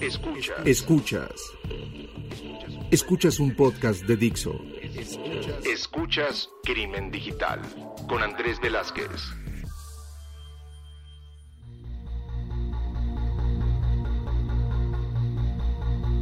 Escuchas. Escuchas. Escuchas un podcast de Dixo. Escuchas Crimen Digital con Andrés Velázquez.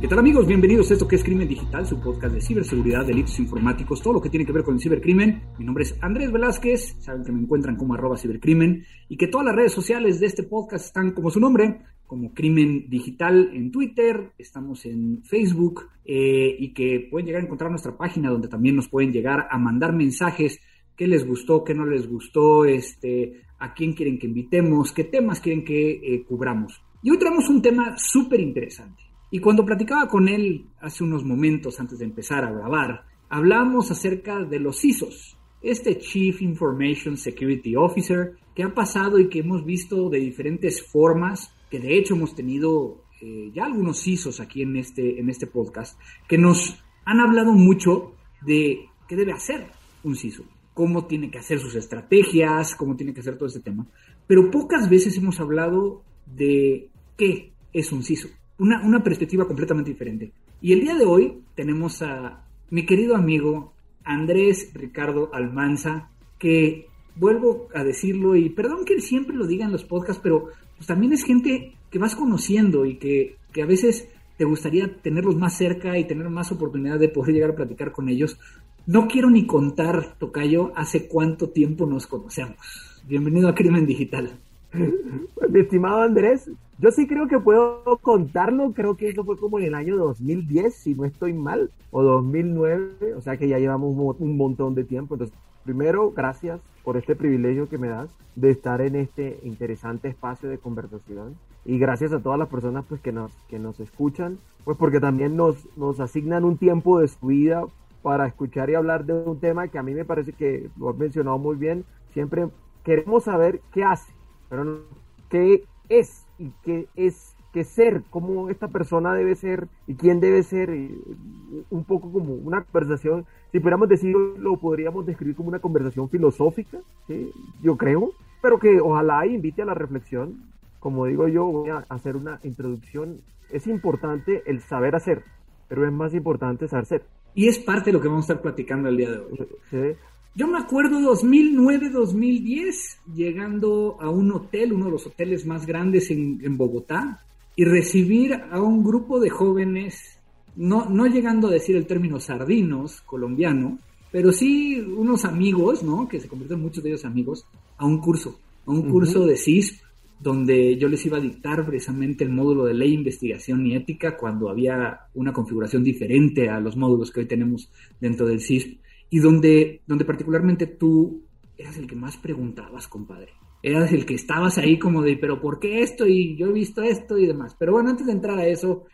¿Qué tal amigos? Bienvenidos a esto que es Crimen Digital, su podcast de ciberseguridad, delitos informáticos, todo lo que tiene que ver con el cibercrimen. Mi nombre es Andrés Velázquez, saben que me encuentran como arroba cibercrimen y que todas las redes sociales de este podcast están como su nombre, como Crimen Digital en Twitter, estamos en Facebook eh, y que pueden llegar a encontrar nuestra página donde también nos pueden llegar a mandar mensajes, qué les gustó, qué no les gustó, este, a quién quieren que invitemos, qué temas quieren que eh, cubramos. Y hoy traemos un tema súper interesante. Y cuando platicaba con él hace unos momentos antes de empezar a grabar, hablamos acerca de los CISOs, este Chief Information Security Officer que ha pasado y que hemos visto de diferentes formas, que de hecho hemos tenido eh, ya algunos CISOs aquí en este, en este podcast, que nos han hablado mucho de qué debe hacer un CISO, cómo tiene que hacer sus estrategias, cómo tiene que hacer todo este tema, pero pocas veces hemos hablado de qué es un CISO una, perspectiva completamente diferente. Y el día de hoy tenemos a mi querido amigo Andrés Ricardo Almanza, que vuelvo a decirlo, y perdón que siempre lo diga en los podcasts, pero pues también es gente que vas conociendo y que, a veces te gustaría tenerlos más cerca y tener más oportunidad de poder llegar a platicar con ellos. No quiero ni contar, Tocayo, hace cuánto tiempo nos conocemos. Bienvenido a Crimen Digital. Mi estimado Andrés, yo sí creo que puedo contarlo, creo que eso fue como en el año 2010, si no estoy mal, o 2009, o sea que ya llevamos un montón de tiempo. Entonces, primero, gracias por este privilegio que me das de estar en este interesante espacio de conversación. Y gracias a todas las personas pues que nos, que nos escuchan, pues porque también nos, nos asignan un tiempo de su vida para escuchar y hablar de un tema que a mí me parece que lo has mencionado muy bien, siempre queremos saber qué hace, pero qué es y qué es qué ser, cómo esta persona debe ser y quién debe ser, un poco como una conversación, si pudiéramos decirlo, lo podríamos describir como una conversación filosófica, yo creo, pero que ojalá invite a la reflexión. Como digo yo, voy a hacer una introducción. Es importante el saber hacer, pero es más importante saber ser. Y es parte de lo que vamos a estar platicando el día de hoy. Yo me acuerdo 2009-2010, llegando a un hotel, uno de los hoteles más grandes en, Bogotá, y recibir a un grupo de jóvenes, no, no llegando a decir el término sardinos colombiano, pero sí unos amigos, ¿no? Que se convirtieron muchos de ellos amigos, a un curso, a un curso de CISP, donde yo les iba a dictar precisamente el módulo de ley, investigación y ética cuando había una configuración diferente a los módulos que hoy tenemos dentro del CISP y donde, donde particularmente tú eras el que más preguntabas, compadre. Eras el que estabas ahí como de, pero ¿por qué esto? Y yo he visto esto y demás. Pero bueno, antes de entrar a eso,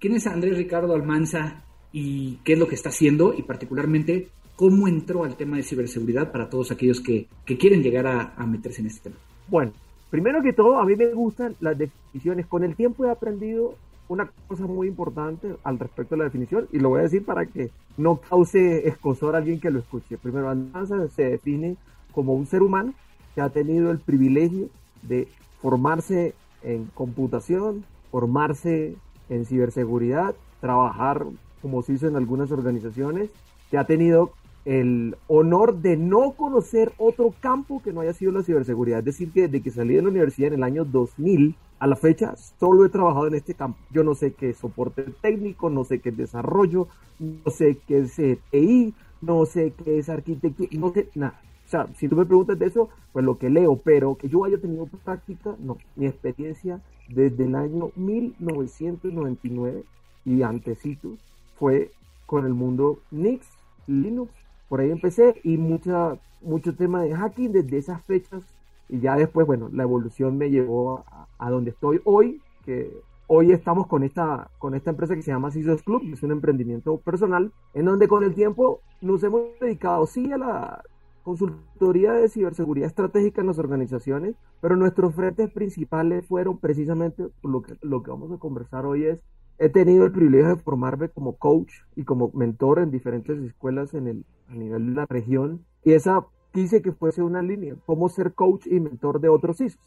¿quién es Andrés Ricardo Almanza y qué es lo que está haciendo? Y particularmente, ¿cómo entró al tema de ciberseguridad para todos aquellos que, que quieren llegar a, a meterse en este tema? Bueno, primero que todo, a mí me gustan las definiciones. Con el tiempo he aprendido una cosa muy importante al respecto de la definición y lo voy a decir para que no cause escosor a alguien que lo escuche. Primero, Almanza se define como un ser humano que ha tenido el privilegio de formarse en computación, formarse en ciberseguridad, trabajar como se hizo en algunas organizaciones, que ha tenido el honor de no conocer otro campo que no haya sido la ciberseguridad. Es decir, que desde que salí de la universidad en el año 2000, a la fecha solo he trabajado en este campo. Yo no sé qué es soporte técnico, no sé qué es desarrollo, no sé qué es TI, no sé qué es arquitectura, no sé nada. Sea, si tú me preguntas de eso, pues lo que leo, pero que yo haya tenido práctica, no. Mi experiencia desde el año 1999 y antecitos fue con el mundo Nix, Linux, por ahí empecé y mucha, mucho tema de hacking desde esas fechas y ya después, bueno, la evolución me llevó a, donde estoy hoy, que hoy estamos con esta, con esta empresa que se llama CISOS Club, que es un emprendimiento personal, en donde con el tiempo nos hemos dedicado sí a la consultoría de ciberseguridad estratégica en las organizaciones, pero nuestros frentes principales fueron precisamente lo que, lo que vamos a conversar hoy es he tenido el privilegio de formarme como coach y como mentor en diferentes escuelas en el, a nivel de la región. Y esa quise que fuese una línea, cómo ser coach y mentor de otros CISOs.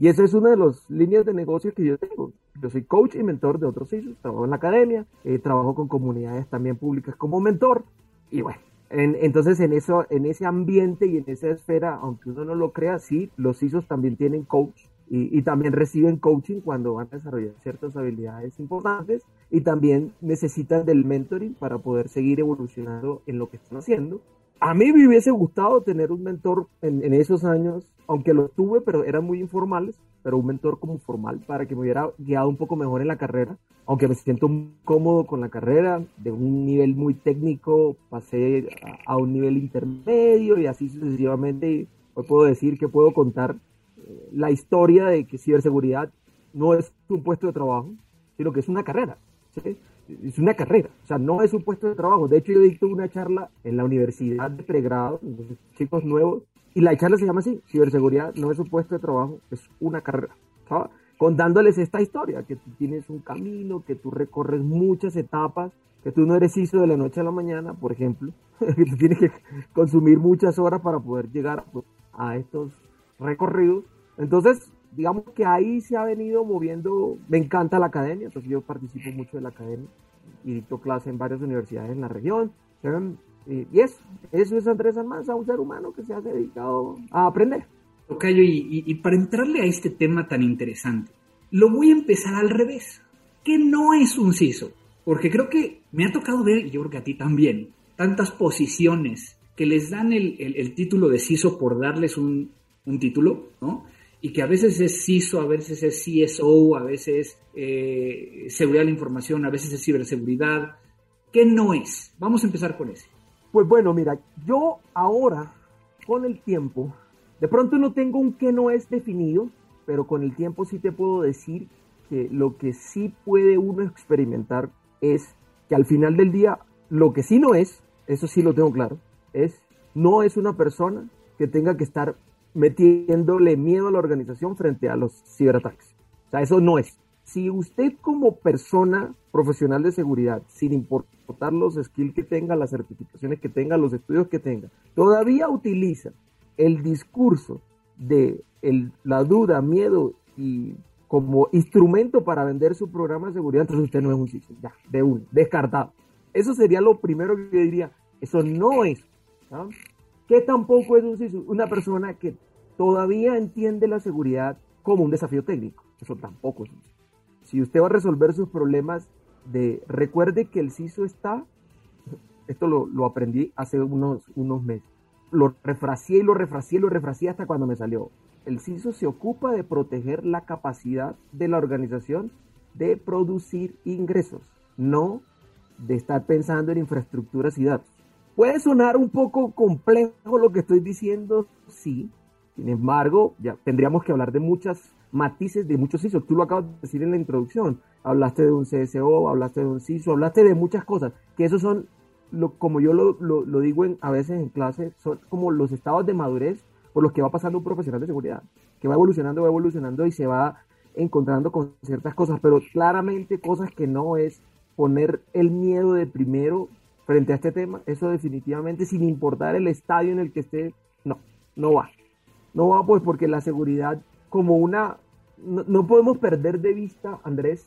Y esa es una de las líneas de negocio que yo tengo. Yo soy coach y mentor de otros CISOs, trabajo en la academia, eh, trabajo con comunidades también públicas como mentor. Y bueno, entonces en, eso, en ese ambiente y en esa esfera, aunque uno no lo crea, sí, los CISOs también tienen coach y, también reciben coaching cuando van a desarrollar ciertas habilidades importantes y también necesitan del mentoring para poder seguir evolucionando en lo que están haciendo. A mí me hubiese gustado tener un mentor en, esos años, aunque lo tuve, pero eran muy informales, pero un mentor como formal para que me hubiera guiado un poco mejor en la carrera, aunque me siento cómodo con la carrera, de un nivel muy técnico pasé a, un nivel intermedio y así sucesivamente. Hoy puedo decir que puedo contar la historia de que ciberseguridad no es un puesto de trabajo, sino que es una carrera. Es una carrera, o sea, no es un puesto de trabajo. De hecho, yo dicto una charla en la universidad de pregrado, chicos nuevos, y la charla se llama así, ciberseguridad no es un puesto de trabajo, es una carrera. Contándoles esta historia, que tú tienes un camino, que tú recorres muchas etapas, que tú no eres hizo de la noche a la mañana, por ejemplo, que tú tienes que consumir muchas horas para poder llegar a estos recorridos entonces, digamos que ahí se ha venido moviendo, me encanta la academia, entonces yo participo mucho de la academia y dicto clase en varias universidades en la región. Y eso, eso es Andrés Almanza, un ser humano que se ha dedicado a aprender. Tocayo, y, y para entrarle a este tema tan interesante, lo voy a empezar al revés. ¿Qué no es un CISO? Porque creo que me ha tocado ver, y yo creo que a ti también, tantas posiciones que les dan el, el, título de CISO por darles un, un título, ¿no? Y que a veces es CISO, a veces es CSO, a veces eh, seguridad de la información, a veces es ciberseguridad. ¿Qué no es? Vamos a empezar con ese. Pues bueno, mira, yo ahora, con el tiempo, de pronto no tengo un qué no es definido, pero con el tiempo sí te puedo decir que lo que sí puede uno experimentar es que al final del día, lo que sí no es, eso sí lo tengo claro, es no es una persona que tenga que estar metiéndole miedo a la organización frente a los ciberataques. O sea, eso no es. Si usted como persona profesional de seguridad, sin importar los skills que tenga, las certificaciones que tenga, los estudios que tenga, todavía utiliza el discurso de la duda, miedo y como instrumento para vender su programa de seguridad, entonces usted no es un CISO, ya, de uno, descartado. Eso sería lo primero que yo diría, eso no es. ¿Qué tampoco es un? Una persona que todavía entiende la seguridad como un desafío técnico. Eso tampoco es un CISO. Si usted va a resolver sus problemas de... Recuerde que el CISO está... Esto lo, aprendí hace unos, unos meses. Lo refracié y lo refracié y lo refracié hasta cuando me salió. El CISO se ocupa de proteger la capacidad de la organización de producir ingresos, no de estar pensando en infraestructuras y datos. Puede sonar un poco complejo lo que estoy diciendo, sí. Sin embargo, ya tendríamos que hablar de muchas matices, de muchos CISO. Tú lo acabas de decir en la introducción. Hablaste de un CSO, hablaste de un CISO, hablaste de muchas cosas. Que esos son, lo, como yo lo, digo a veces en clase, son como los estados de madurez por los que va pasando un profesional de seguridad. Que va evolucionando, va evolucionando y se va encontrando con ciertas cosas, pero claramente cosas que no es poner el miedo de primero frente a este tema, eso definitivamente, sin importar el estadio en el que esté, no, no va. No va pues porque la seguridad como una, no, podemos perder de vista, Andrés,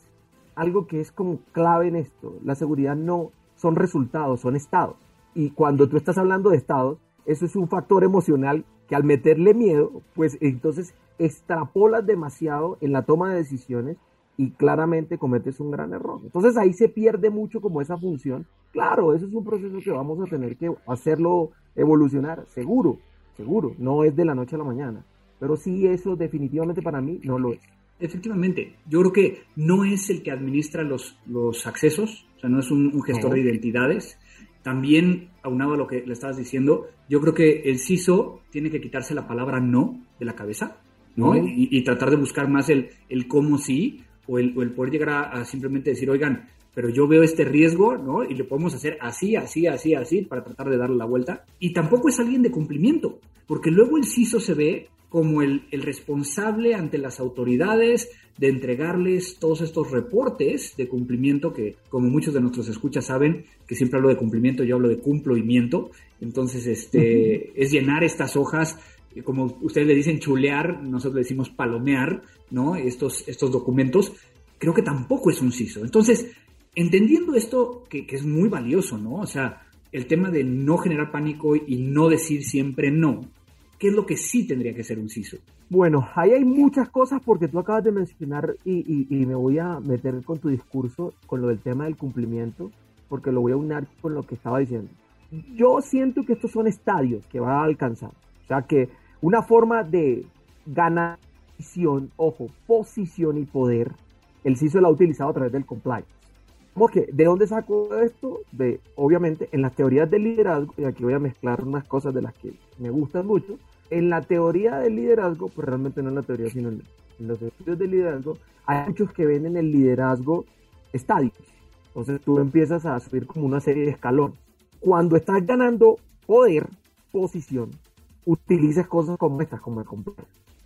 algo que es como clave en esto. La seguridad no son resultados, son estados. Y cuando tú estás hablando de estados, eso es un factor emocional que al meterle miedo, pues entonces extrapolas demasiado en la toma de decisiones y claramente cometes un gran error. Entonces ahí se pierde mucho como esa función. Claro, eso es un proceso que vamos a tener que hacerlo evolucionar, seguro, seguro, no es de la noche a la mañana, pero sí eso definitivamente para mí no lo es. Efectivamente, yo creo que no es el que administra los, los accesos, o sea, no es un, gestor de identidades. También, aunado a lo que le estabas diciendo, yo creo que el CISO tiene que quitarse la palabra no de la cabeza, ¿no? Y, y, tratar de buscar más el, el cómo sí, o el, poder llegar a, simplemente decir, oigan, pero yo veo este riesgo, ¿no? Y le podemos hacer así, así, así, así, para tratar de darle la vuelta. Y tampoco es alguien de cumplimiento, porque luego el CISO se ve como el, el, responsable ante las autoridades de entregarles todos estos reportes de cumplimiento que, como muchos de nuestros escuchas saben, que siempre hablo de cumplimiento, yo hablo de cumplimiento. Entonces, este, es llenar estas hojas como ustedes le dicen chulear, nosotros le decimos palomear, ¿no? Estos, estos documentos, creo que tampoco es un CISO. Entonces, entendiendo esto, que, que es muy valioso, ¿no? O sea, el tema de no generar pánico y no decir siempre no, ¿qué es lo que sí tendría que ser un CISO? Bueno, ahí hay muchas cosas porque tú acabas de mencionar y, y, me voy a meter con tu discurso, con lo del tema del cumplimiento, porque lo voy a unir con lo que estaba diciendo. Yo siento que estos son estadios que va a alcanzar. O sea que una forma de ganar posición, ojo, posición y poder, el CISO lo ha utilizado a través del compliance. ¿Cómo que? ¿De dónde saco esto? De, obviamente, en las teorías del liderazgo, y aquí voy a mezclar unas cosas de las que me gustan mucho. En la teoría del liderazgo, pues realmente no en la teoría, sino en, los estudios del liderazgo, hay muchos que ven en el liderazgo estadios. Entonces tú empiezas a subir como una serie de escalones. Cuando estás ganando poder, posición, utilizas cosas como estas, como el complejo.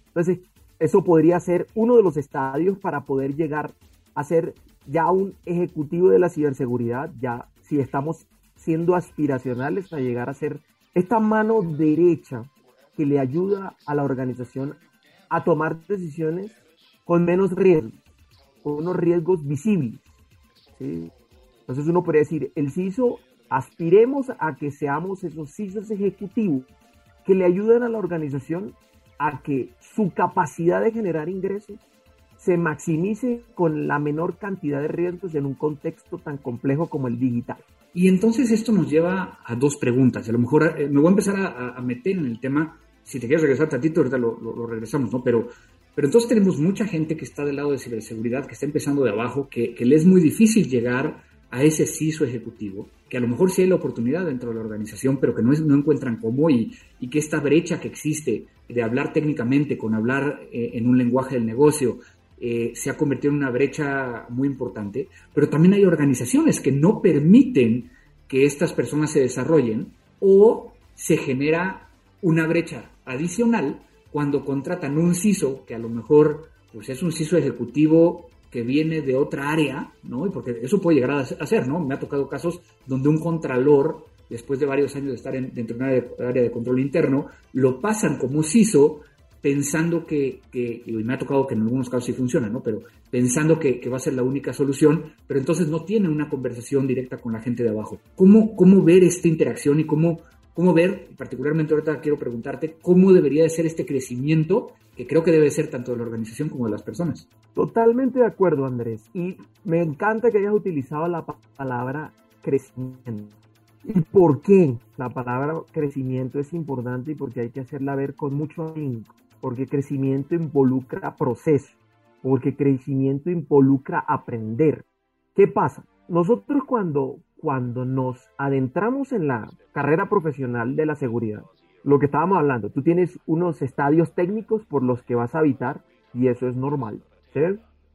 Entonces, eso podría ser uno de los estadios para poder llegar a ser ya un ejecutivo de la ciberseguridad, ya si estamos siendo aspiracionales a llegar a ser esta mano derecha que le ayuda a la organización a tomar decisiones con menos riesgos, con unos riesgos visibles. Entonces uno podría decir, el CISO, aspiremos a que seamos esos CISOs ejecutivos que le ayuden a la organización a que su capacidad de generar ingresos se maximice con la menor cantidad de riesgos en un contexto tan complejo como el digital. Y entonces esto nos lleva a dos preguntas. A lo mejor eh, me voy a empezar a, meter en el tema, si te quieres regresar tantito, ahorita lo, lo, regresamos, ¿no? Pero, pero entonces tenemos mucha gente que está del lado de ciberseguridad, que está empezando de abajo, que le es muy difícil llegar a ese CISO ejecutivo, que a lo mejor sí hay la oportunidad dentro de la organización, pero que no, es, no encuentran cómo y, y, que esta brecha que existe de hablar técnicamente con hablar eh, en un lenguaje del negocio eh, se ha convertido en una brecha muy importante, pero también hay organizaciones que no permiten que estas personas se desarrollen o se genera una brecha adicional cuando contratan un CISO que a lo mejor pues es un CISO ejecutivo que viene de otra área, ¿no? Y porque eso puede llegar a ser, ¿no? Me ha tocado casos donde un contralor, después de varios años de estar dentro de una área de control interno, lo pasan como CISO pensando que, y me ha tocado que en algunos casos sí funciona, ¿no? Pero pensando que, va a ser la única solución, pero entonces no tiene una conversación directa con la gente de abajo. ¿Cómo, cómo ver esta interacción y cómo, cómo ver, particularmente ahorita quiero preguntarte, cómo debería de ser este crecimiento que creo que debe ser tanto de la organización como de las personas? Totalmente de acuerdo, Andrés. Y me encanta que hayas utilizado la palabra crecimiento. ¿Y por qué la palabra crecimiento es importante y porque hay que hacerla ver con mucho ahínco? porque crecimiento involucra proceso, porque crecimiento involucra aprender. ¿Qué pasa? Nosotros cuando, cuando nos adentramos en la carrera profesional de la seguridad, lo que estábamos hablando, tú tienes unos estadios técnicos por los que vas a habitar y eso es normal.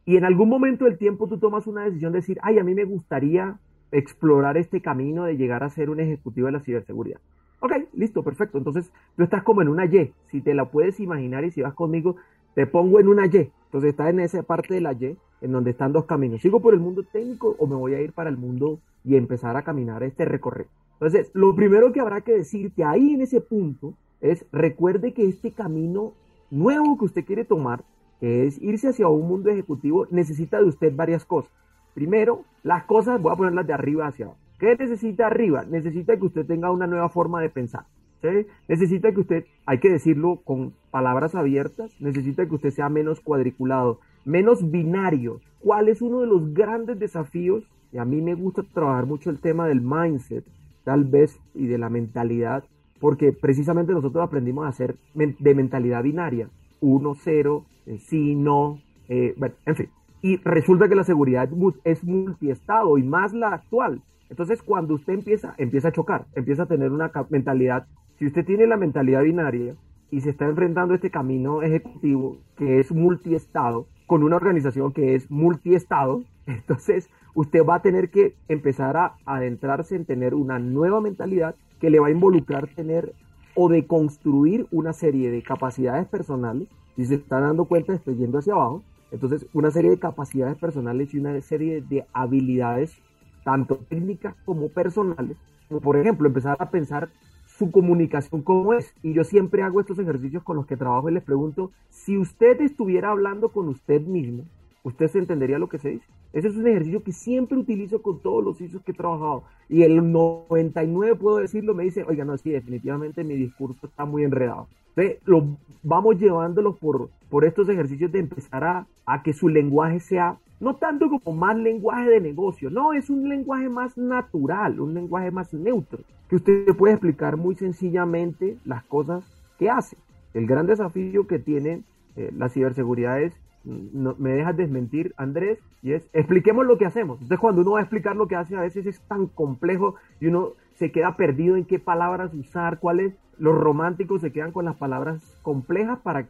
Y en algún momento del tiempo tú tomas una decisión de decir, ay, a mí me gustaría explorar este camino de llegar a ser un ejecutivo de la ciberseguridad. Ok, listo, perfecto. Entonces tú estás como en una Y. Si te la puedes imaginar y si vas conmigo, te pongo en una Y. Entonces estás en esa parte de la Y, en donde están dos caminos. ¿Sigo por el mundo técnico o me voy a ir para el mundo y empezar a caminar este recorrido? Entonces, lo primero que habrá que decirte ahí en ese punto es recuerde que este camino nuevo que usted quiere tomar, que es irse hacia un mundo ejecutivo, necesita de usted varias cosas. Primero, las cosas, voy a ponerlas de arriba hacia abajo. ¿Qué necesita arriba? Necesita que usted tenga una nueva forma de pensar. Necesita que usted, hay que decirlo con palabras abiertas, necesita que usted sea menos cuadriculado, menos binario. ¿Cuál es uno de los grandes desafíos? Y a mí me gusta trabajar mucho el tema del mindset, tal vez, y de la mentalidad, porque precisamente nosotros aprendimos a ser de mentalidad binaria. Uno, cero, eh, sí, no, eh, bueno, en fin. Y resulta que la seguridad es multiestado y más la actual. Entonces, cuando usted empieza, empieza a chocar, empieza a tener una mentalidad, si usted tiene la mentalidad binaria y se está enfrentando a este camino ejecutivo que es multiestado, con una organización que es multiestado, entonces usted va a tener que empezar a adentrarse en tener una nueva mentalidad que le va a involucrar tener o de construir una serie de capacidades personales. Si se está dando cuenta, estoy yendo hacia abajo. Entonces, una serie de capacidades personales y una serie de habilidades tanto técnicas como personales, como por ejemplo empezar a pensar su comunicación cómo es. Y yo siempre hago estos ejercicios con los que trabajo y les pregunto, si usted estuviera hablando con usted mismo, ¿usted se entendería lo que se dice? Ese es un ejercicio que siempre utilizo con todos los ISOs que he trabajado. Y el 99, puedo decirlo, me dice, oiga, no, sí, definitivamente mi discurso está muy enredado. Lo, vamos llevándolos por, por estos ejercicios de empezar a, a que su lenguaje sea no tanto como más lenguaje de negocio, no, es un lenguaje más natural, un lenguaje más neutro, que usted puede explicar muy sencillamente las cosas que hace. El gran desafío que tiene eh, la ciberseguridad es, no, me dejas desmentir, Andrés, y es, expliquemos lo que hacemos. Entonces, cuando uno va a explicar lo que hace, a veces es tan complejo y uno se queda perdido en qué palabras usar, cuáles, los románticos se quedan con las palabras complejas para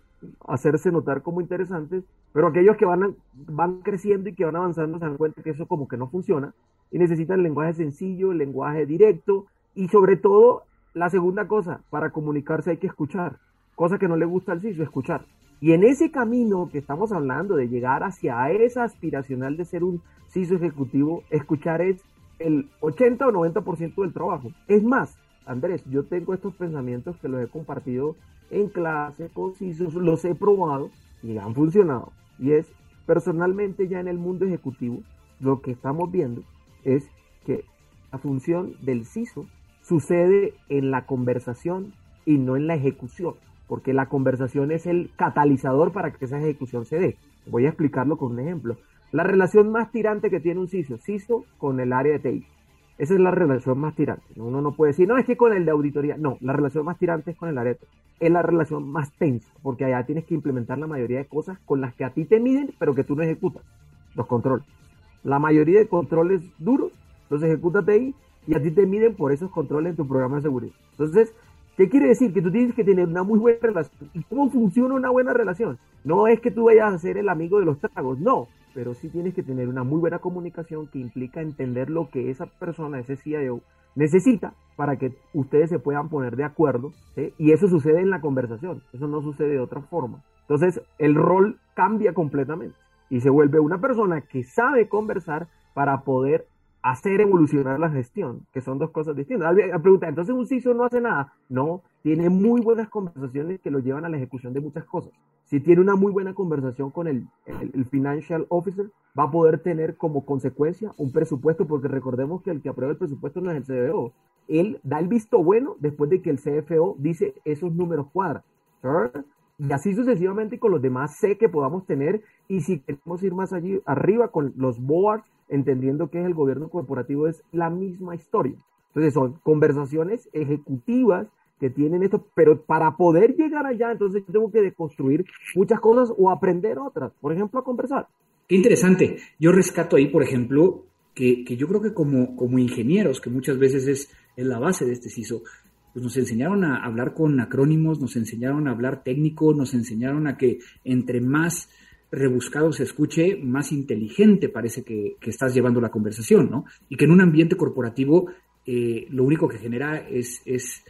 hacerse notar como interesantes, pero aquellos que van, van creciendo y que van avanzando se dan cuenta que eso como que no funciona y necesitan lenguaje sencillo, lenguaje directo y sobre todo la segunda cosa, para comunicarse hay que escuchar, cosa que no le gusta al CISO, escuchar. Y en ese camino que estamos hablando de llegar hacia esa aspiracional de ser un CISO ejecutivo, escuchar es el 80 o 90% del trabajo. Es más, Andrés, yo tengo estos pensamientos que los he compartido en clase con CISOs, los he probado y han funcionado. Y es, personalmente ya en el mundo ejecutivo, lo que estamos viendo es que la función del CISO sucede en la conversación y no en la ejecución, porque la conversación es el catalizador para que esa ejecución se dé. Voy a explicarlo con un ejemplo. La relación más tirante que tiene un CISO, CISO con el área de TI. Esa es la relación más tirante. Uno no puede decir, no, es que con el de auditoría. No, la relación más tirante es con el área de TI. Es la relación más tensa, porque allá tienes que implementar la mayoría de cosas con las que a ti te miden, pero que tú no ejecutas. Los controles. La mayoría de controles duros los ejecuta TI y a ti te miden por esos controles en tu programa de seguridad. Entonces, ¿qué quiere decir? Que tú tienes que tener una muy buena relación. ¿Y cómo funciona una buena relación? No es que tú vayas a ser el amigo de los tragos, no, pero sí tienes que tener una muy buena comunicación que implica entender lo que esa persona, ese CIO, necesita para que ustedes se puedan poner de acuerdo. Y eso sucede en la conversación, eso no sucede de otra forma. Entonces, el rol cambia completamente y se vuelve una persona que sabe conversar para poder hacer evolucionar la gestión, que son dos cosas distintas. La pregunta, entonces un CISO no hace nada. No, tiene muy buenas conversaciones que lo llevan a la ejecución de muchas cosas. Si tiene una muy buena conversación con el, el, financial officer, va a poder tener como consecuencia un presupuesto, porque recordemos que el que aprueba el presupuesto no es el CFO. Él da el visto bueno después de que el CFO dice esos números cuadran. Y así sucesivamente con los demás sé que podamos tener. Y si queremos ir más allí arriba con los boards, entendiendo que es el gobierno corporativo, es la misma historia. Entonces son conversaciones ejecutivas que tienen esto, pero para poder llegar allá, entonces yo tengo que deconstruir muchas cosas o aprender otras, por ejemplo, a conversar. Qué interesante. Yo rescato ahí, por ejemplo, que, que yo creo que como, como ingenieros, que muchas veces es, es la base de este CISO, pues nos enseñaron a hablar con acrónimos, nos enseñaron a hablar técnico, nos enseñaron a que entre más rebuscado se escuche, más inteligente parece que, estás llevando la conversación, ¿no? Y que en un ambiente corporativo eh, lo único que genera es, es,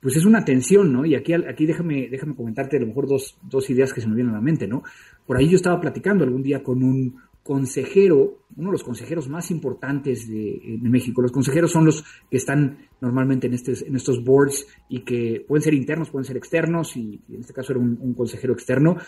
pues es una tensión, ¿no? Y aquí, aquí déjame, déjame comentarte a lo mejor dos, dos ideas que se me vienen a la mente, ¿no? Por ahí yo estaba platicando algún día con un consejero, uno de los consejeros más importantes de, México. Los consejeros son los que están normalmente en, este, en estos boards y que pueden ser internos, pueden ser externos, y, en este caso era un consejero externo,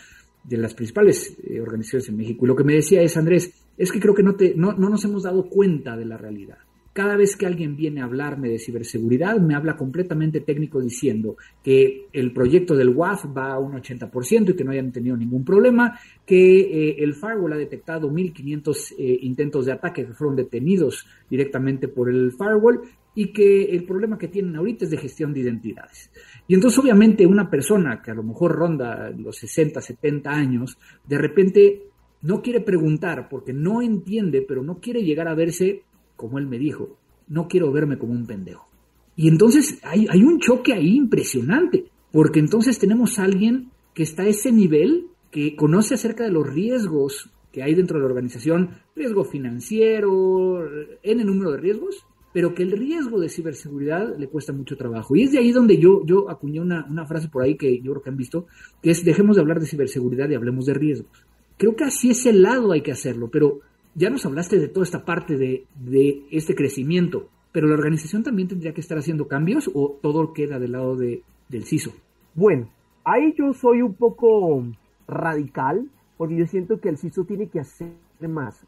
de las principales eh, organizaciones en México. Y lo que me decía es, Andrés, es que creo que no, te, no, no nos hemos dado cuenta de la realidad. Cada vez que alguien viene a hablarme de ciberseguridad, me habla completamente técnico diciendo que el proyecto del WAF va a un 80% y que no hayan tenido ningún problema, que eh, el firewall ha detectado 1.500 eh, intentos de ataque que fueron detenidos directamente por el firewall y que el problema que tienen ahorita es de gestión de identidades. Y entonces obviamente una persona que a lo mejor ronda los 60, 70 años, de repente no quiere preguntar porque no entiende, pero no quiere llegar a verse, como él me dijo, no quiero verme como un pendejo. Y entonces hay, un choque ahí impresionante, porque entonces tenemos a alguien que está a ese nivel, que conoce acerca de los riesgos que hay dentro de la organización, riesgo financiero, en el número de riesgos, pero que el riesgo de ciberseguridad le cuesta mucho trabajo. Y es de ahí donde yo, yo acuñé una, una frase por ahí que yo creo que han visto, que es dejemos de hablar de ciberseguridad y hablemos de riesgos. Creo que así el lado hay que hacerlo, pero ya nos hablaste de toda esta parte de, de este crecimiento. pero la organización también tendría que estar haciendo cambios o todo queda del lado de, del CISO. Bueno, ahí yo soy un poco radical porque yo siento que el CISO tiene que hacer más.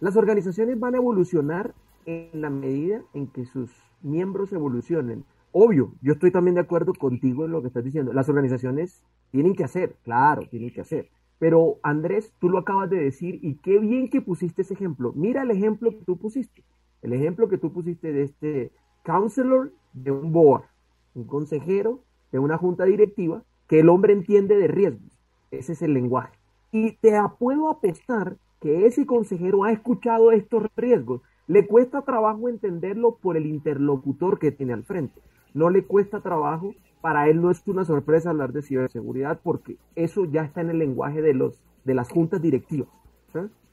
Las organizaciones van a evolucionar en la medida en que sus miembros evolucionen. Obvio, yo estoy también de acuerdo contigo en lo que estás diciendo. Las organizaciones tienen que hacer, claro, tienen que hacer. Pero Andrés, tú lo acabas de decir y qué bien que pusiste ese ejemplo. Mira el ejemplo que tú pusiste. El ejemplo que tú pusiste de este counselor de un board, un consejero de una junta directiva, que el hombre entiende de riesgos. Ese es el lenguaje. Y te puedo apestar que ese consejero ha escuchado estos riesgos. Le cuesta trabajo entenderlo por el interlocutor que tiene al frente. No le cuesta trabajo para él no es una sorpresa hablar de ciberseguridad porque eso ya está en el lenguaje de, los, de las juntas directivas.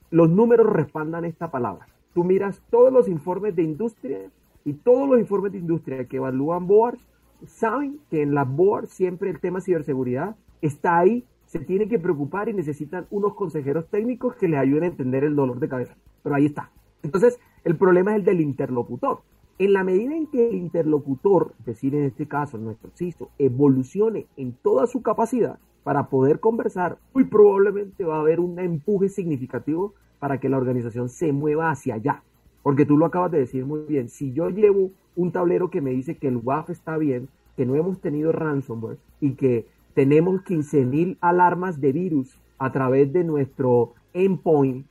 Los números respaldan esta palabra. Tú miras todos los informes de industria y todos los informes de industria que evalúan boards saben que en las boards siempre el tema ciberseguridad está ahí, se tiene que preocupar y necesitan unos consejeros técnicos que les ayuden a entender el dolor de cabeza. Pero ahí está. Entonces, el problema es el del interlocutor. En la medida en que el interlocutor, es decir, en este caso nuestro CISO, evolucione en toda su capacidad para poder conversar, muy probablemente va a haber un empuje significativo para que la organización se mueva hacia allá. Porque tú lo acabas de decir muy bien, si yo llevo un tablero que me dice que el WAF está bien, que no hemos tenido ransomware y que tenemos 15.000 alarmas de virus a través de nuestro endpoint,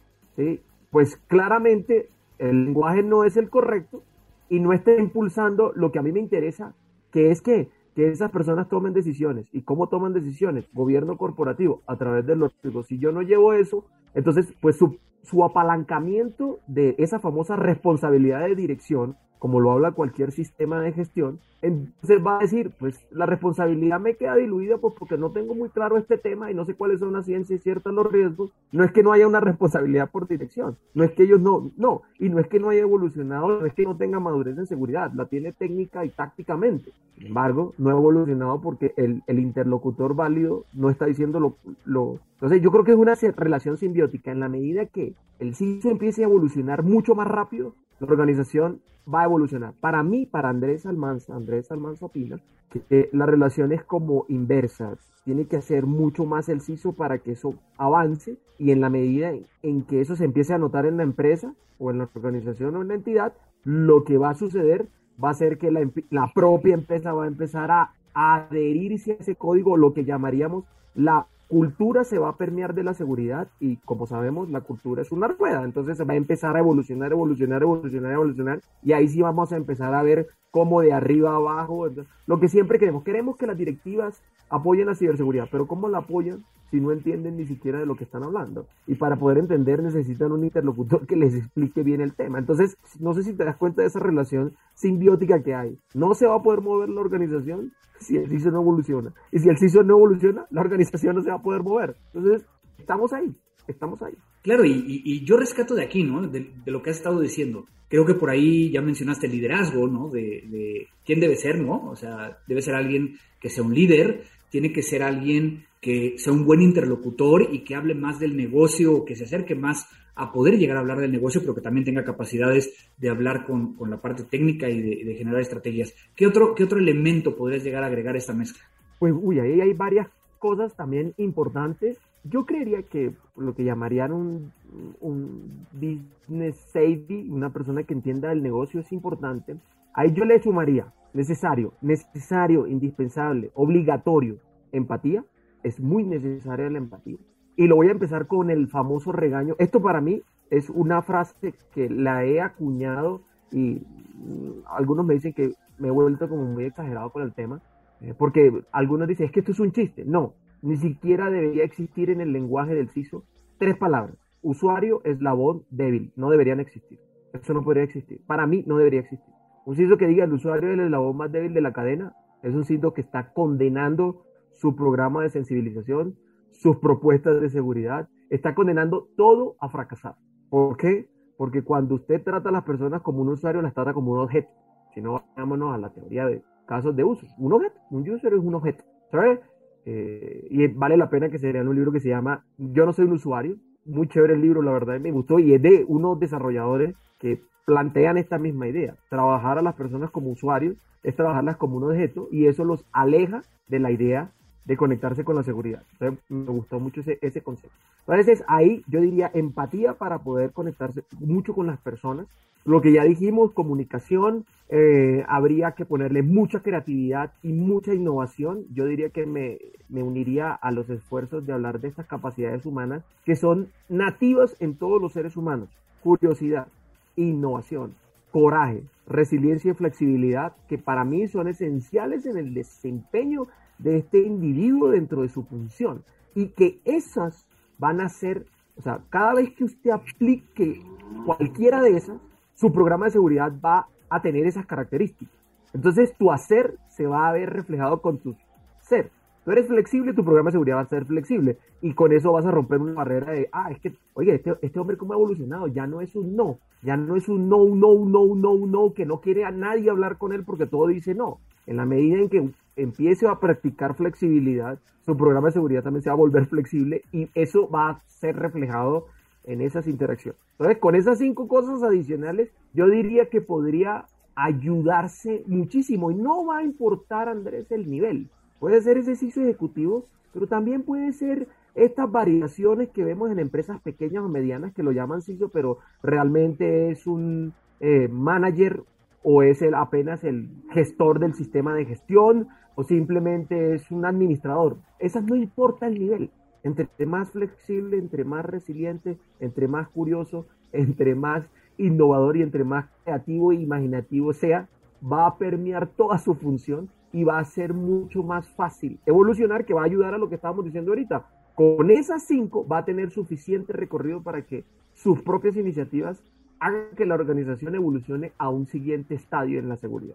pues claramente el lenguaje no es el correcto y no esté impulsando lo que a mí me interesa, que es que, que esas personas tomen decisiones. ¿Y cómo toman decisiones? Gobierno corporativo, a través de los Si yo no llevo eso, entonces, pues su, su apalancamiento de esa famosa responsabilidad de dirección como lo habla cualquier sistema de gestión, entonces va a decir, pues la responsabilidad me queda diluida pues porque no tengo muy claro este tema y no sé cuáles son las ciencias ciertas los riesgos. No es que no haya una responsabilidad por dirección, no es que ellos no, no, y no es que no haya evolucionado, no es que no tenga madurez en seguridad, la tiene técnica y tácticamente. Sin embargo, no ha evolucionado porque el, interlocutor válido no está diciendo lo, lo... Entonces yo creo que es una relación simbiótica en la medida que el CISO empiece a evolucionar mucho más rápido, la organización va a evolucionar. Para mí, para Andrés Almanza, Andrés Almanza opina que la relación es como inversa. Tiene que hacer mucho más el CISO para que eso avance y en la medida en que eso se empiece a notar en la empresa o en la organización o en la entidad, lo que va a suceder va a ser que la, la propia empresa va a empezar a adherirse a ese código, lo que llamaríamos la cultura se va a permear de la seguridad y como sabemos la cultura es una rueda, entonces se va a empezar a evolucionar, evolucionar, evolucionar, evolucionar y ahí sí vamos a empezar a ver cómo de arriba abajo, lo que siempre queremos, queremos que las directivas apoyen la ciberseguridad, pero ¿cómo la apoyan si no entienden ni siquiera de lo que están hablando? Y para poder entender necesitan un interlocutor que les explique bien el tema. Entonces, no sé si te das cuenta de esa relación simbiótica que hay. No se va a poder mover la organización si el CISO no evoluciona. Y si el CISO no evoluciona, la organización no se va a poder mover. Entonces, estamos ahí, estamos ahí. Claro, y, yo rescato de aquí, ¿no? De, lo que has estado diciendo. Creo que por ahí ya mencionaste el liderazgo, ¿no? De, de, quién debe ser, ¿no? O sea, debe ser alguien que sea un líder, tiene que ser alguien que sea un buen interlocutor y que hable más del negocio, que se acerque más a poder llegar a hablar del negocio, pero que también tenga capacidades de hablar con, la parte técnica y de, generar estrategias. ¿Qué otro, ¿Qué otro elemento podrías llegar a agregar a esta mezcla? Pues, uy, ahí hay varias cosas también importantes. Yo creería que lo que llamarían un, un business safety, una persona que entienda el negocio es importante. Ahí yo le sumaría necesario, necesario, indispensable, obligatorio, empatía. Es muy necesaria la empatía. Y lo voy a empezar con el famoso regaño. Esto para mí es una frase que la he acuñado y mm, algunos me dicen que me he vuelto como muy exagerado con el tema, eh, porque algunos dicen, es que esto es un chiste. No, ni siquiera debería existir en el lenguaje del CISO tres palabras. Usuario, eslabón, débil. No deberían existir. Eso no podría existir. Para mí no debería existir. Un CISO que diga el usuario es el eslabón más débil de la cadena es un CISO que está condenando su programa de sensibilización, sus propuestas de seguridad, está condenando todo a fracasar. ¿Por qué? Porque cuando usted trata a las personas como un usuario, las trata como un objeto. Si no, vámonos a la teoría de casos de uso. Un objeto, un user es un objeto. ¿Sabes? Eh, y vale la pena que se lea un libro que se llama Yo no soy un usuario, muy chévere el libro, la verdad me gustó y es de unos desarrolladores que plantean esta misma idea. Trabajar a las personas como usuarios es trabajarlas como un objeto y eso los aleja de la idea de conectarse con la seguridad. Entonces, me gustó mucho ese, ese concepto. Entonces, ahí yo diría empatía para poder conectarse mucho con las personas. Lo que ya dijimos, comunicación, eh, habría que ponerle mucha creatividad y mucha innovación. Yo diría que me, me uniría a los esfuerzos de hablar de estas capacidades humanas que son nativas en todos los seres humanos. Curiosidad, innovación, coraje, resiliencia y flexibilidad, que para mí son esenciales en el desempeño de este individuo dentro de su función. Y que esas van a ser, o sea, cada vez que usted aplique cualquiera de esas, su programa de seguridad va a tener esas características. Entonces tu hacer se va a ver reflejado con tu ser. Tú eres flexible, tu programa de seguridad va a ser flexible. Y con eso vas a romper una barrera de, ah, es que, oye, este, este hombre cómo ha evolucionado, ya no es un no, ya no es un no, no, no, no, no, que no quiere a nadie hablar con él porque todo dice no. En la medida en que empiece a practicar flexibilidad, su programa de seguridad también se va a volver flexible y eso va a ser reflejado en esas interacciones. Entonces, con esas cinco cosas adicionales, yo diría que podría ayudarse muchísimo y no va a importar, Andrés, el nivel. Puede ser ese CISO ejecutivo, pero también puede ser estas variaciones que vemos en empresas pequeñas o medianas que lo llaman CISO, pero realmente es un eh, manager o es el, apenas el gestor del sistema de gestión o simplemente es un administrador. Esas no importa el nivel. Entre más flexible, entre más resiliente, entre más curioso, entre más innovador y entre más creativo e imaginativo sea, va a permear toda su función y va a ser mucho más fácil evolucionar, que va a ayudar a lo que estábamos diciendo ahorita. Con esas cinco va a tener suficiente recorrido para que sus propias iniciativas hagan que la organización evolucione a un siguiente estadio en la seguridad.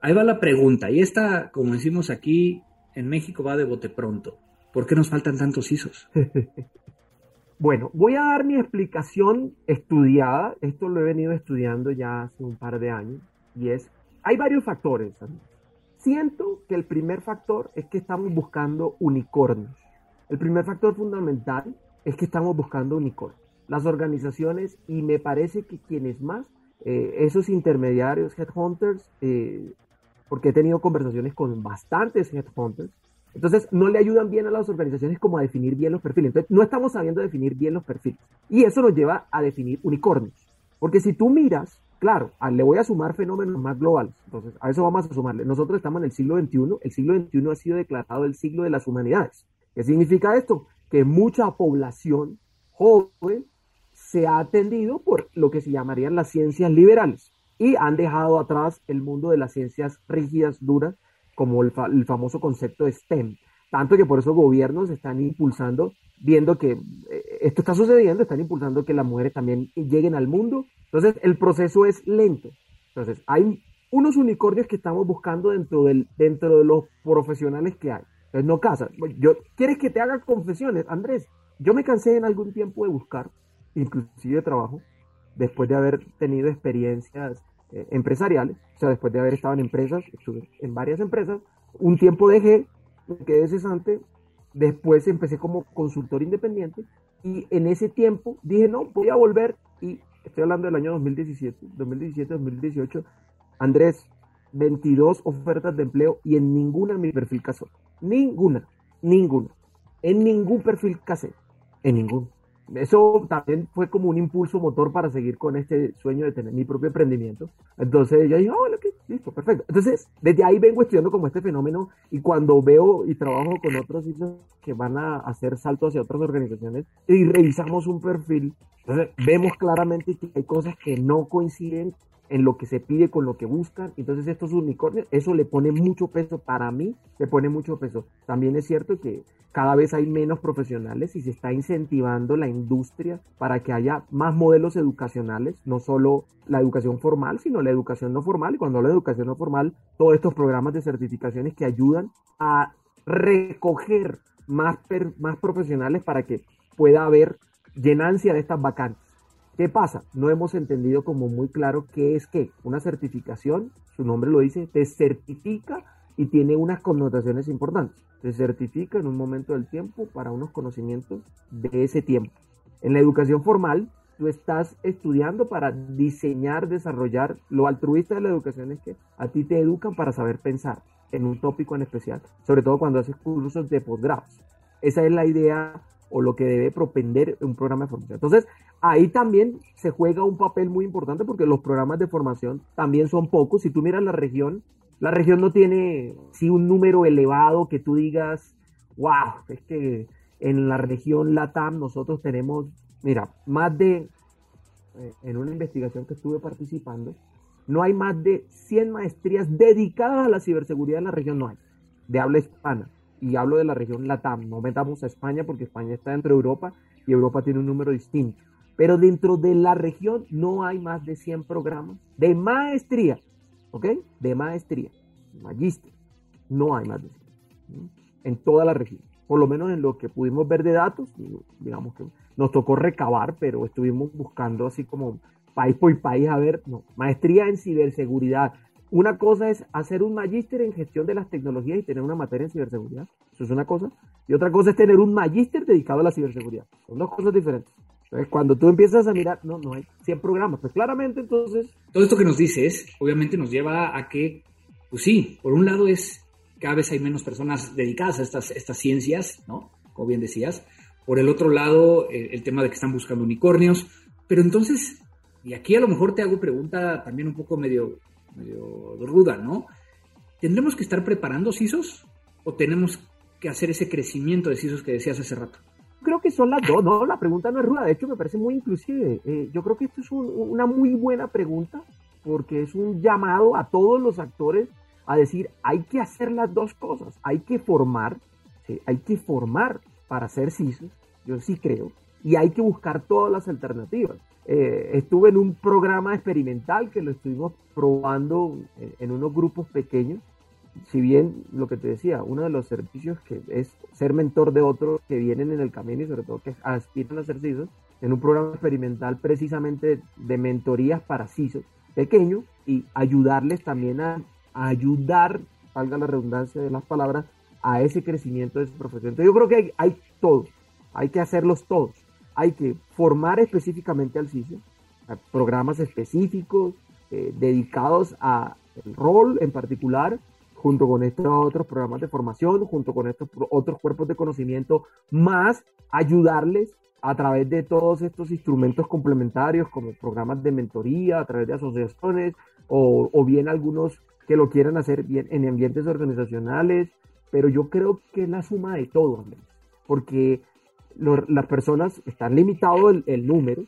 Ahí va la pregunta, y esta, como decimos aquí, en México va de bote pronto. ¿Por qué nos faltan tantos ISOs? bueno, voy a dar mi explicación estudiada. Esto lo he venido estudiando ya hace un par de años. Y es, hay varios factores. Siento que el primer factor es que estamos buscando unicornios. El primer factor fundamental es que estamos buscando unicornios las organizaciones y me parece que quienes más, eh, esos intermediarios, headhunters, eh, porque he tenido conversaciones con bastantes headhunters, entonces no le ayudan bien a las organizaciones como a definir bien los perfiles. Entonces no estamos sabiendo definir bien los perfiles. Y eso nos lleva a definir unicornios. Porque si tú miras, claro, le voy a sumar fenómenos más globales. Entonces a eso vamos a sumarle. Nosotros estamos en el siglo XXI. El siglo XXI ha sido declarado el siglo de las humanidades. ¿Qué significa esto? Que mucha población joven se ha atendido por lo que se llamarían las ciencias liberales y han dejado atrás el mundo de las ciencias rígidas, duras, como el, famoso concepto de STEM. Tanto que por eso gobiernos están impulsando, viendo que eh, esto está sucediendo, están impulsando que las mujeres también lleguen al mundo. Entonces, el proceso es lento. Entonces, hay unos unicornios que estamos buscando dentro, del, dentro de los profesionales que hay. Entonces, no casa. Yo, ¿Quieres que te haga confesiones, Andrés? Yo me cansé en algún tiempo de buscar inclusive trabajo, después de haber tenido experiencias eh, empresariales, o sea, después de haber estado en empresas, estuve en varias empresas, un tiempo dejé, me quedé cesante, después empecé como consultor independiente y en ese tiempo dije, no, voy a volver y estoy hablando del año 2017, 2017, 2018, Andrés, 22 ofertas de empleo y en ninguna mi perfil casó. Ninguna, ninguna. En ningún perfil casé. En ninguno eso también fue como un impulso motor para seguir con este sueño de tener mi propio emprendimiento. Entonces yo dije, oh, bueno, listo, perfecto. Entonces, desde ahí vengo estudiando como este fenómeno y cuando veo y trabajo con otros que van a hacer saltos hacia otras organizaciones y revisamos un perfil, entonces vemos claramente que hay cosas que no coinciden en lo que se pide con lo que buscan. Entonces estos unicornios, eso le pone mucho peso para mí, le pone mucho peso. También es cierto que cada vez hay menos profesionales y se está incentivando la industria para que haya más modelos educacionales, no solo la educación formal, sino la educación no formal. Y cuando hablo de educación no formal, todos estos programas de certificaciones que ayudan a recoger más, más profesionales para que pueda haber llenancia de estas vacantes. ¿Qué pasa? No hemos entendido como muy claro qué es que una certificación, su nombre lo dice, te certifica y tiene unas connotaciones importantes. Te certifica en un momento del tiempo para unos conocimientos de ese tiempo. En la educación formal, tú estás estudiando para diseñar, desarrollar. Lo altruista de la educación es que a ti te educan para saber pensar en un tópico en especial, sobre todo cuando haces cursos de posgrados. Esa es la idea o lo que debe propender un programa de formación. Entonces, ahí también se juega un papel muy importante porque los programas de formación también son pocos. Si tú miras la región, la región no tiene sí un número elevado que tú digas, wow, es que en la región LATAM nosotros tenemos, mira, más de, eh, en una investigación que estuve participando, no hay más de 100 maestrías dedicadas a la ciberseguridad en la región, no hay, de habla hispana. Y hablo de la región LATAM, no metamos a España porque España está dentro de Europa y Europa tiene un número distinto. Pero dentro de la región no hay más de 100 programas de maestría, ¿ok? De maestría, magíster. No hay más de 100. En toda la región por lo menos en lo que pudimos ver de datos, digamos que nos tocó recabar, pero estuvimos buscando así como país por país a ver, no, maestría en ciberseguridad. Una cosa es hacer un magíster en gestión de las tecnologías y tener una materia en ciberseguridad. Eso es una cosa. Y otra cosa es tener un magíster dedicado a la ciberseguridad. Son dos cosas diferentes. Entonces, cuando tú empiezas a mirar, no, no hay 100 programas. Pues claramente entonces... Todo esto que nos dices, obviamente nos lleva a que, pues sí, por un lado es cada vez hay menos personas dedicadas a estas, estas ciencias, ¿no? Como bien decías. Por el otro lado, el, tema de que están buscando unicornios. Pero entonces, y aquí a lo mejor te hago pregunta también un poco medio, medio ruda, ¿no? ¿Tendremos que estar preparando CISOs o tenemos que hacer ese crecimiento de CISOs que decías hace rato? Creo que son las dos, no, la pregunta no es ruda, de hecho me parece muy inclusive. Eh, yo creo que esto es una muy buena pregunta porque es un llamado a todos los actores a decir, hay que hacer las dos cosas, hay que formar, hay que formar para ser CISO, yo sí creo, y hay que buscar todas las alternativas. Eh, estuve en un programa experimental que lo estuvimos probando en, unos grupos pequeños, si bien lo que te decía, uno de los servicios que es ser mentor de otros que vienen en el camino y sobre todo que aspiran a ser CISOs, en un programa experimental precisamente de mentorías para CISOs pequeños y ayudarles también a ayudar, valga la redundancia de las palabras, a ese crecimiento de esa profesión. Entonces yo creo que hay, hay todo, hay que hacerlos todos. Hay que formar específicamente al CISO, programas específicos eh, dedicados al rol en particular, junto con estos otros programas de formación, junto con estos otros cuerpos de conocimiento, más ayudarles a través de todos estos instrumentos complementarios como programas de mentoría, a través de asociaciones o, o bien algunos que lo quieran hacer bien en ambientes organizacionales, pero yo creo que es la suma de todo, porque las personas están limitado el, número,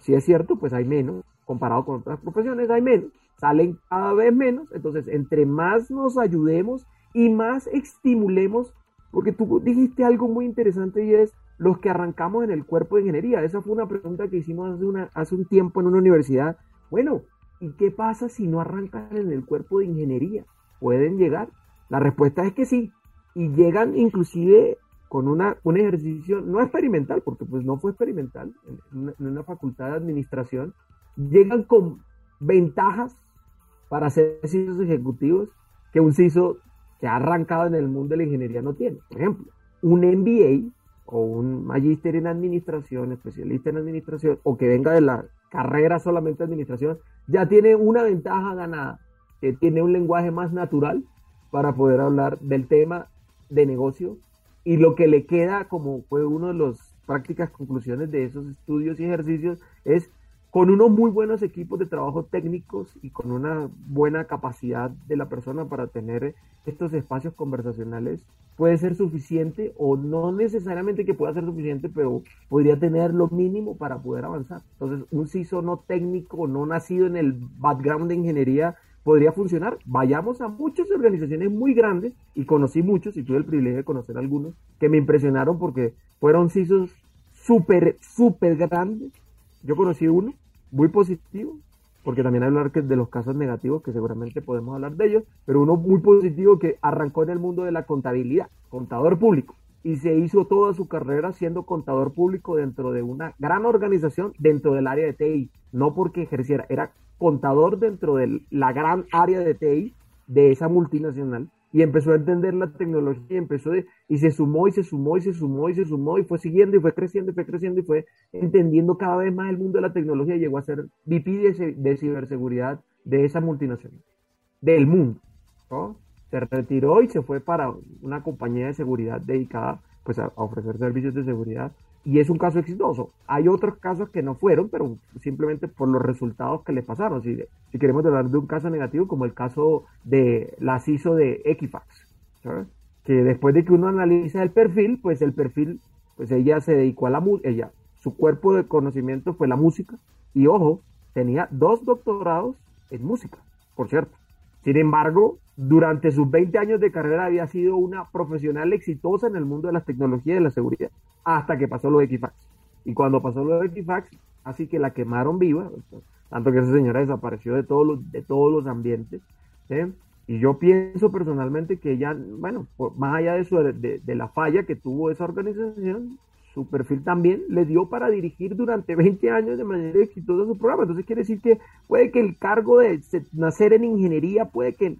si es cierto, pues hay menos, comparado con otras profesiones hay menos, salen cada vez menos, entonces entre más nos ayudemos y más estimulemos, porque tú dijiste algo muy interesante y es los que arrancamos en el cuerpo de ingeniería, esa fue una pregunta que hicimos hace, una, hace un tiempo en una universidad, bueno, ¿Y qué pasa si no arrancan en el cuerpo de ingeniería? ¿Pueden llegar? La respuesta es que sí. Y llegan inclusive con una, un ejercicio no experimental, porque pues no fue experimental, en una, facultad de administración, llegan con ventajas para ser CISOs ejecutivos que un CISO que ha arrancado en el mundo de la ingeniería no tiene. Por ejemplo, un MBA o un magíster en administración, especialista en administración, o que venga de la carrera solamente administración, ya tiene una ventaja ganada, que tiene un lenguaje más natural para poder hablar del tema de negocio y lo que le queda como fue una de las prácticas conclusiones de esos estudios y ejercicios es con unos muy buenos equipos de trabajo técnicos y con una buena capacidad de la persona para tener estos espacios conversacionales, puede ser suficiente o no necesariamente que pueda ser suficiente, pero podría tener lo mínimo para poder avanzar. Entonces, un CISO no técnico, no nacido en el background de ingeniería, podría funcionar. Vayamos a muchas organizaciones muy grandes, y conocí muchos, y tuve el privilegio de conocer algunos, que me impresionaron porque fueron CISOs súper, súper grandes. Yo conocí uno, muy positivo, porque también hablar de los casos negativos, que seguramente podemos hablar de ellos, pero uno muy positivo que arrancó en el mundo de la contabilidad, contador público, y se hizo toda su carrera siendo contador público dentro de una gran organización dentro del área de TI, no porque ejerciera, era contador dentro de la gran área de TI de esa multinacional y empezó a entender la tecnología y empezó y se sumó y se sumó y se sumó y se sumó y fue siguiendo y fue creciendo y fue creciendo y fue entendiendo cada vez más el mundo de la tecnología y llegó a ser VP de, ciberseguridad de esa multinacional, del mundo. Se retiró y se fue para una compañía de seguridad dedicada pues, a ofrecer servicios de seguridad y es un caso exitoso. Hay otros casos que no fueron, pero simplemente por los resultados que le pasaron. Si, si queremos hablar de un caso negativo, como el caso de la CISO de Equifax, que después de que uno analiza el perfil, pues el perfil, pues ella se dedicó a la música, ella, su cuerpo de conocimiento fue la música, y ojo, tenía dos doctorados en música, por cierto. Sin embargo, durante sus 20 años de carrera había sido una profesional exitosa en el mundo de las tecnologías de la seguridad, hasta que pasó lo de Equifax. Y cuando pasó lo de Equifax, así que la quemaron viva, tanto que esa señora desapareció de todos los, de todos los ambientes. Y yo pienso personalmente que ella, bueno, más allá de, su, de, la falla que tuvo esa organización, su perfil también le dio para dirigir durante 20 años de manera exitosa su programa. Entonces quiere decir que puede que el cargo de nacer en ingeniería, puede que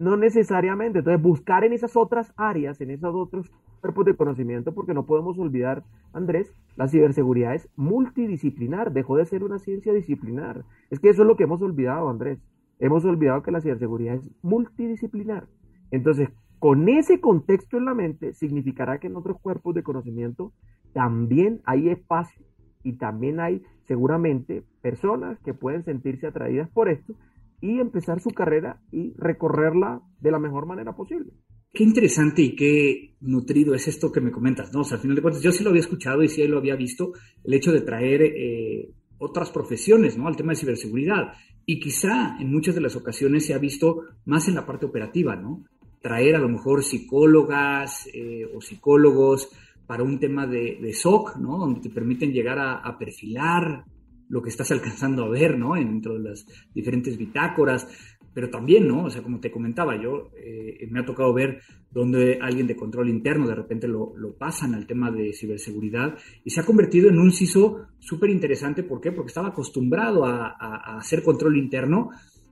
no necesariamente. Entonces, buscar en esas otras áreas, en esos otros cuerpos de conocimiento, porque no podemos olvidar, Andrés, la ciberseguridad es multidisciplinar, dejó de ser una ciencia disciplinar. Es que eso es lo que hemos olvidado, Andrés. Hemos olvidado que la ciberseguridad es multidisciplinar. Entonces, con ese contexto en la mente, significará que en otros cuerpos de conocimiento también hay espacio y también hay seguramente personas que pueden sentirse atraídas por esto y empezar su carrera y recorrerla de la mejor manera posible. Qué interesante y qué nutrido es esto que me comentas, ¿no? O sea, al final de cuentas, yo sí lo había escuchado y sí lo había visto, el hecho de traer eh, otras profesiones, ¿no? Al tema de ciberseguridad. Y quizá en muchas de las ocasiones se ha visto más en la parte operativa, ¿no? Traer a lo mejor psicólogas eh, o psicólogos para un tema de, SOC, ¿no? Donde te permiten llegar a, a perfilar lo que estás alcanzando a ver, ¿no? Dentro de las diferentes bitácoras, pero también, ¿no? O sea, como te comentaba, yo eh, me ha tocado ver donde alguien de control interno de repente lo, lo pasan al tema de ciberseguridad y se ha convertido en un CISO súper interesante. ¿Por qué? Porque estaba acostumbrado a, hacer control interno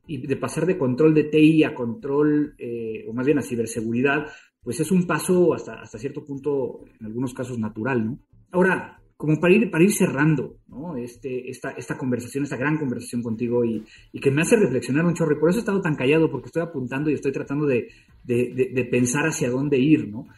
y de pasar de control de TI a control, eh, o más bien a ciberseguridad, pues es un paso hasta, hasta cierto punto, en algunos casos, natural, ¿no? Ahora, como para ir, para ir cerrando ¿no? este, esta, esta conversación, esta gran conversación contigo y, y, que me hace reflexionar un chorro. Y por eso he estado tan callado, porque estoy apuntando y estoy tratando de, de, de, pensar hacia dónde ir. ¿no?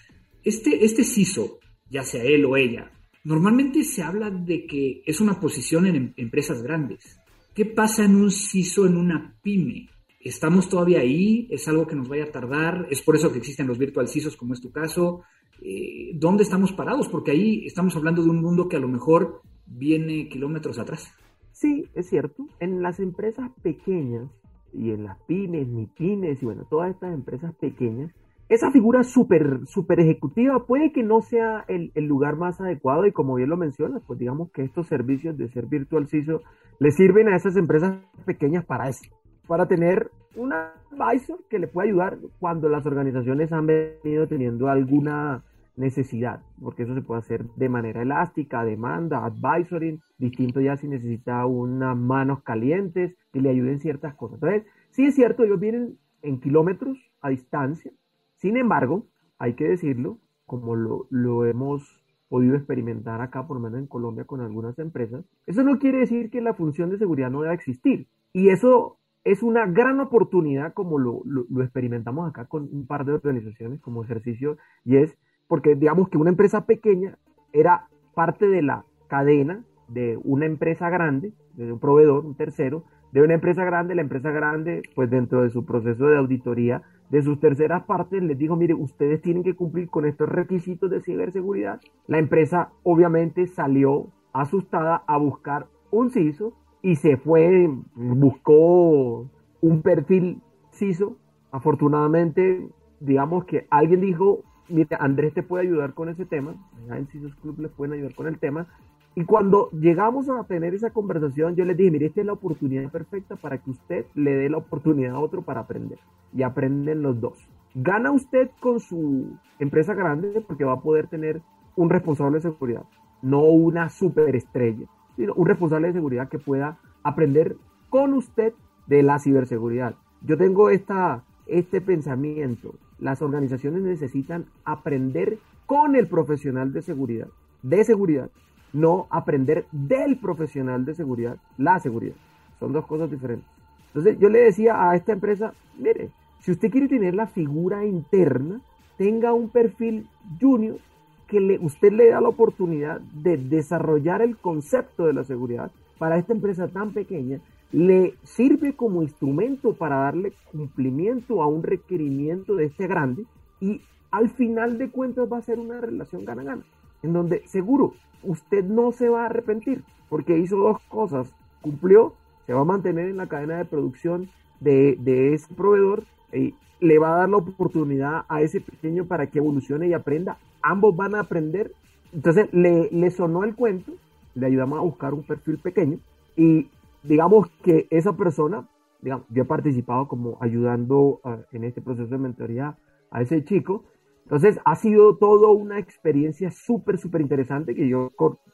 Este, este CISO, ya sea él o ella, normalmente se habla de que es una posición en em, empresas grandes. ¿Qué pasa en un CISO en una pyme? ¿Estamos todavía ahí? ¿Es algo que nos vaya a tardar? ¿Es por eso que existen los virtual CISOs como es tu caso? Eh, dónde estamos parados, porque ahí estamos hablando de un mundo que a lo mejor viene kilómetros atrás. Sí, es cierto. En las empresas pequeñas y en las pymes, mi pymes y bueno, todas estas empresas pequeñas, esa figura súper super ejecutiva puede que no sea el, lugar más adecuado y como bien lo mencionas, pues digamos que estos servicios de ser virtual CISO le sirven a esas empresas pequeñas para eso, para tener un advisor que le pueda ayudar cuando las organizaciones han venido teniendo alguna necesidad, porque eso se puede hacer de manera elástica, demanda, advisory, distinto ya si necesita unas manos calientes que le ayuden ciertas cosas. Entonces, sí es cierto, ellos vienen en kilómetros a distancia, sin embargo, hay que decirlo, como lo, hemos podido experimentar acá, por lo menos en Colombia, con algunas empresas, eso no quiere decir que la función de seguridad no deba existir. Y eso es una gran oportunidad, como lo, lo, lo experimentamos acá con un par de organizaciones como ejercicio, y es porque digamos que una empresa pequeña era parte de la cadena de una empresa grande, de un proveedor, un tercero, de una empresa grande, la empresa grande, pues dentro de su proceso de auditoría, de sus terceras partes, les dijo, mire, ustedes tienen que cumplir con estos requisitos de ciberseguridad. La empresa obviamente salió asustada a buscar un CISO y se fue, buscó un perfil CISO. Afortunadamente, digamos que alguien dijo, mire, Andrés te puede ayudar con ese tema, en CISOS Club les pueden ayudar con el tema. Y cuando llegamos a tener esa conversación, yo les dije, mire, esta es la oportunidad perfecta para que usted le dé la oportunidad a otro para aprender. Y aprenden los dos. Gana usted con su empresa grande porque va a poder tener un responsable de seguridad, no una superestrella, sino un responsable de seguridad que pueda aprender con usted de la ciberseguridad. Yo tengo esta este pensamiento. Las organizaciones necesitan aprender con el profesional de seguridad, de seguridad, no aprender del profesional de seguridad, la seguridad. Son dos cosas diferentes. Entonces yo le decía a esta empresa, mire, si usted quiere tener la figura interna, tenga un perfil junior que le, usted le da la oportunidad de desarrollar el concepto de la seguridad para esta empresa tan pequeña, le sirve como instrumento para darle cumplimiento a un requerimiento de este grande y al final de cuentas va a ser una relación gana-gana, en donde seguro usted no se va a arrepentir porque hizo dos cosas, cumplió, se va a mantener en la cadena de producción de, de ese proveedor y le va a dar la oportunidad a ese pequeño para que evolucione y aprenda. Ambos van a aprender. Entonces le, le sonó el cuento, le ayudamos a buscar un perfil pequeño y digamos que esa persona, digamos, yo he participado como ayudando uh, en este proceso de mentoría a ese chico. Entonces ha sido todo una experiencia súper, súper interesante que yo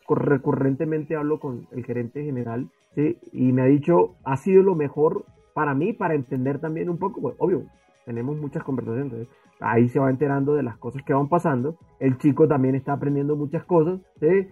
recurrentemente hablo con el gerente general ¿sí? y me ha dicho, ha sido lo mejor para mí, para entender también un poco, pues, obvio, tenemos muchas conversaciones, ahí se va enterando de las cosas que van pasando, el chico también está aprendiendo muchas cosas, ¿sí?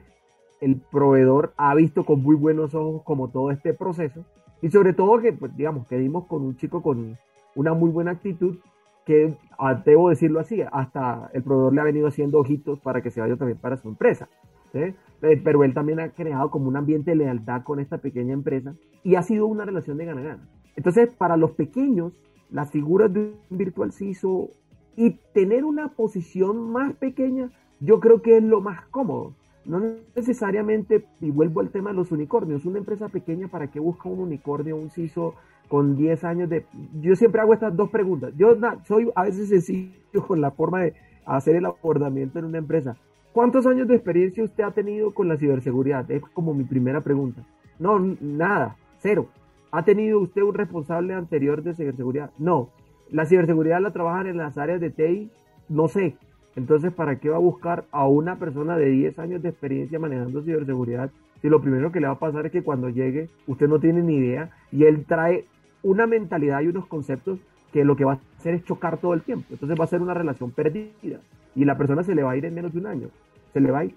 el proveedor ha visto con muy buenos ojos como todo este proceso y sobre todo que, pues, digamos, que dimos con un chico con una muy buena actitud que, ah, debo decirlo así, hasta el proveedor le ha venido haciendo ojitos para que se vaya también para su empresa. ¿sí? Eh, pero él también ha creado como un ambiente de lealtad con esta pequeña empresa y ha sido una relación de gana-gana. Entonces, para los pequeños, las figuras de un virtual CISO y tener una posición más pequeña, yo creo que es lo más cómodo. No necesariamente, y vuelvo al tema de los unicornios, una empresa pequeña, ¿para qué busca un unicornio, un CISO con 10 años de... Yo siempre hago estas dos preguntas. Yo soy a veces sencillo con la forma de hacer el abordamiento en una empresa. ¿Cuántos años de experiencia usted ha tenido con la ciberseguridad? Es como mi primera pregunta. No, nada, cero. ¿Ha tenido usted un responsable anterior de ciberseguridad? No. La ciberseguridad la trabajan en las áreas de TI, no sé. Entonces, ¿para qué va a buscar a una persona de 10 años de experiencia manejando ciberseguridad si lo primero que le va a pasar es que cuando llegue usted no tiene ni idea y él trae una mentalidad y unos conceptos que lo que va a hacer es chocar todo el tiempo. Entonces va a ser una relación perdida y la persona se le va a ir en menos de un año. Se le va a ir.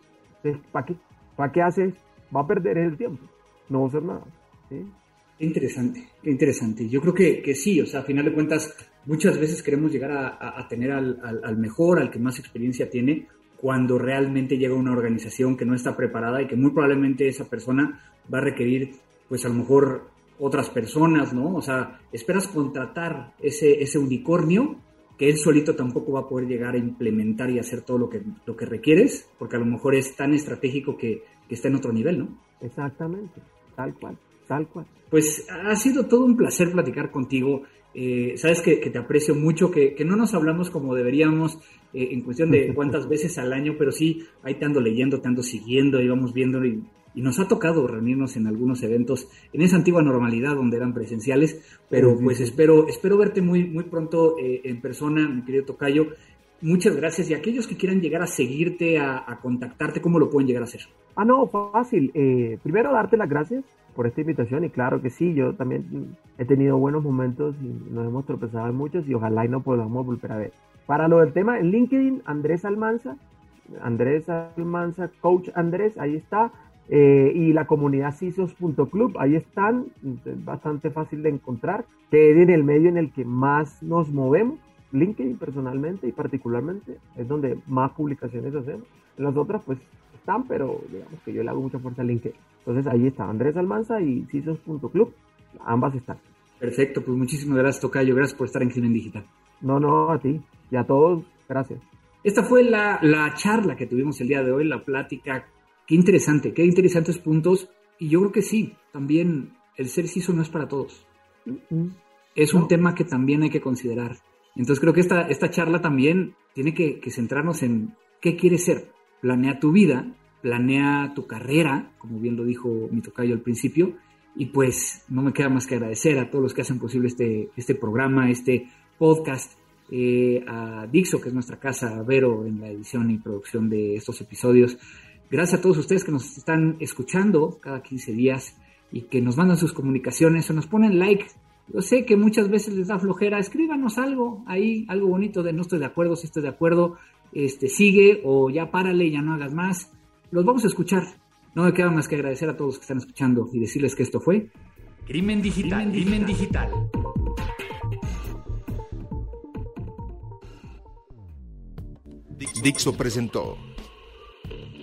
¿para qué? ¿Para qué haces? Va a perder el tiempo. No va a hacer nada. Qué interesante, interesante. Yo creo que, que, sí, o sea, a final de cuentas, muchas veces queremos llegar a, a tener al, al, al, mejor, al que más experiencia tiene, cuando realmente llega una organización que no está preparada y que muy probablemente esa persona va a requerir, pues a lo mejor otras personas, ¿no? O sea, esperas contratar ese, ese unicornio que él solito tampoco va a poder llegar a implementar y hacer todo lo que, lo que requieres, porque a lo mejor es tan estratégico que, que está en otro nivel, ¿no? Exactamente, tal cual, tal cual. Pues ha sido todo un placer platicar contigo. Eh, sabes que, que, te aprecio mucho, que, que, no nos hablamos como deberíamos eh, en cuestión de cuántas veces al año, pero sí, ahí te ando leyendo, te ando siguiendo, y vamos viendo y y nos ha tocado reunirnos en algunos eventos en esa antigua normalidad donde eran presenciales, pero pues espero, espero verte muy, muy pronto eh, en persona, mi querido Tocayo. Muchas gracias y aquellos que quieran llegar a seguirte, a, a contactarte, ¿cómo lo pueden llegar a hacer? Ah, no, fácil. Eh, primero darte las gracias por esta invitación y claro que sí, yo también he tenido buenos momentos y nos hemos tropezado en muchos y ojalá y no podamos volver a ver. Para lo del tema, en LinkedIn, Andrés Almanza, Andrés Almanza, Coach Andrés, ahí está. Eh, y la comunidad CISOS.club, ahí están, es bastante fácil de encontrar, que es en el medio en el que más nos movemos, LinkedIn personalmente y particularmente, es donde más publicaciones hacemos. Las otras pues están, pero digamos que yo le hago mucha fuerza a LinkedIn. Entonces ahí está Andrés Almanza y CISOS.club, ambas están. Perfecto, pues muchísimas gracias Tocayo, gracias por estar en Crimen Digital. No, no, a ti y a todos, gracias. Esta fue la, la charla que tuvimos el día de hoy, la plática Qué interesante, qué interesantes puntos. Y yo creo que sí, también el ser CISO no es para todos. Es un tema que también hay que considerar. Entonces creo que esta, esta charla también tiene que, que centrarnos en qué quieres ser. Planea tu vida, planea tu carrera, como bien lo dijo mi tocayo al principio, y pues no me queda más que agradecer a todos los que hacen posible este, este programa, este podcast, eh, a Dixo, que es nuestra casa, a Vero en la edición y producción de estos episodios, Gracias a todos ustedes que nos están escuchando cada 15 días y que nos mandan sus comunicaciones o nos ponen like Yo sé que muchas veces les da flojera, escríbanos algo ahí, algo bonito de no estoy de acuerdo, si estoy de acuerdo, este, sigue o ya párale, ya no hagas más. Los vamos a escuchar. No me queda más que agradecer a todos los que están escuchando y decirles que esto fue Crimen Digital. Crimen Digital. Dixo presentó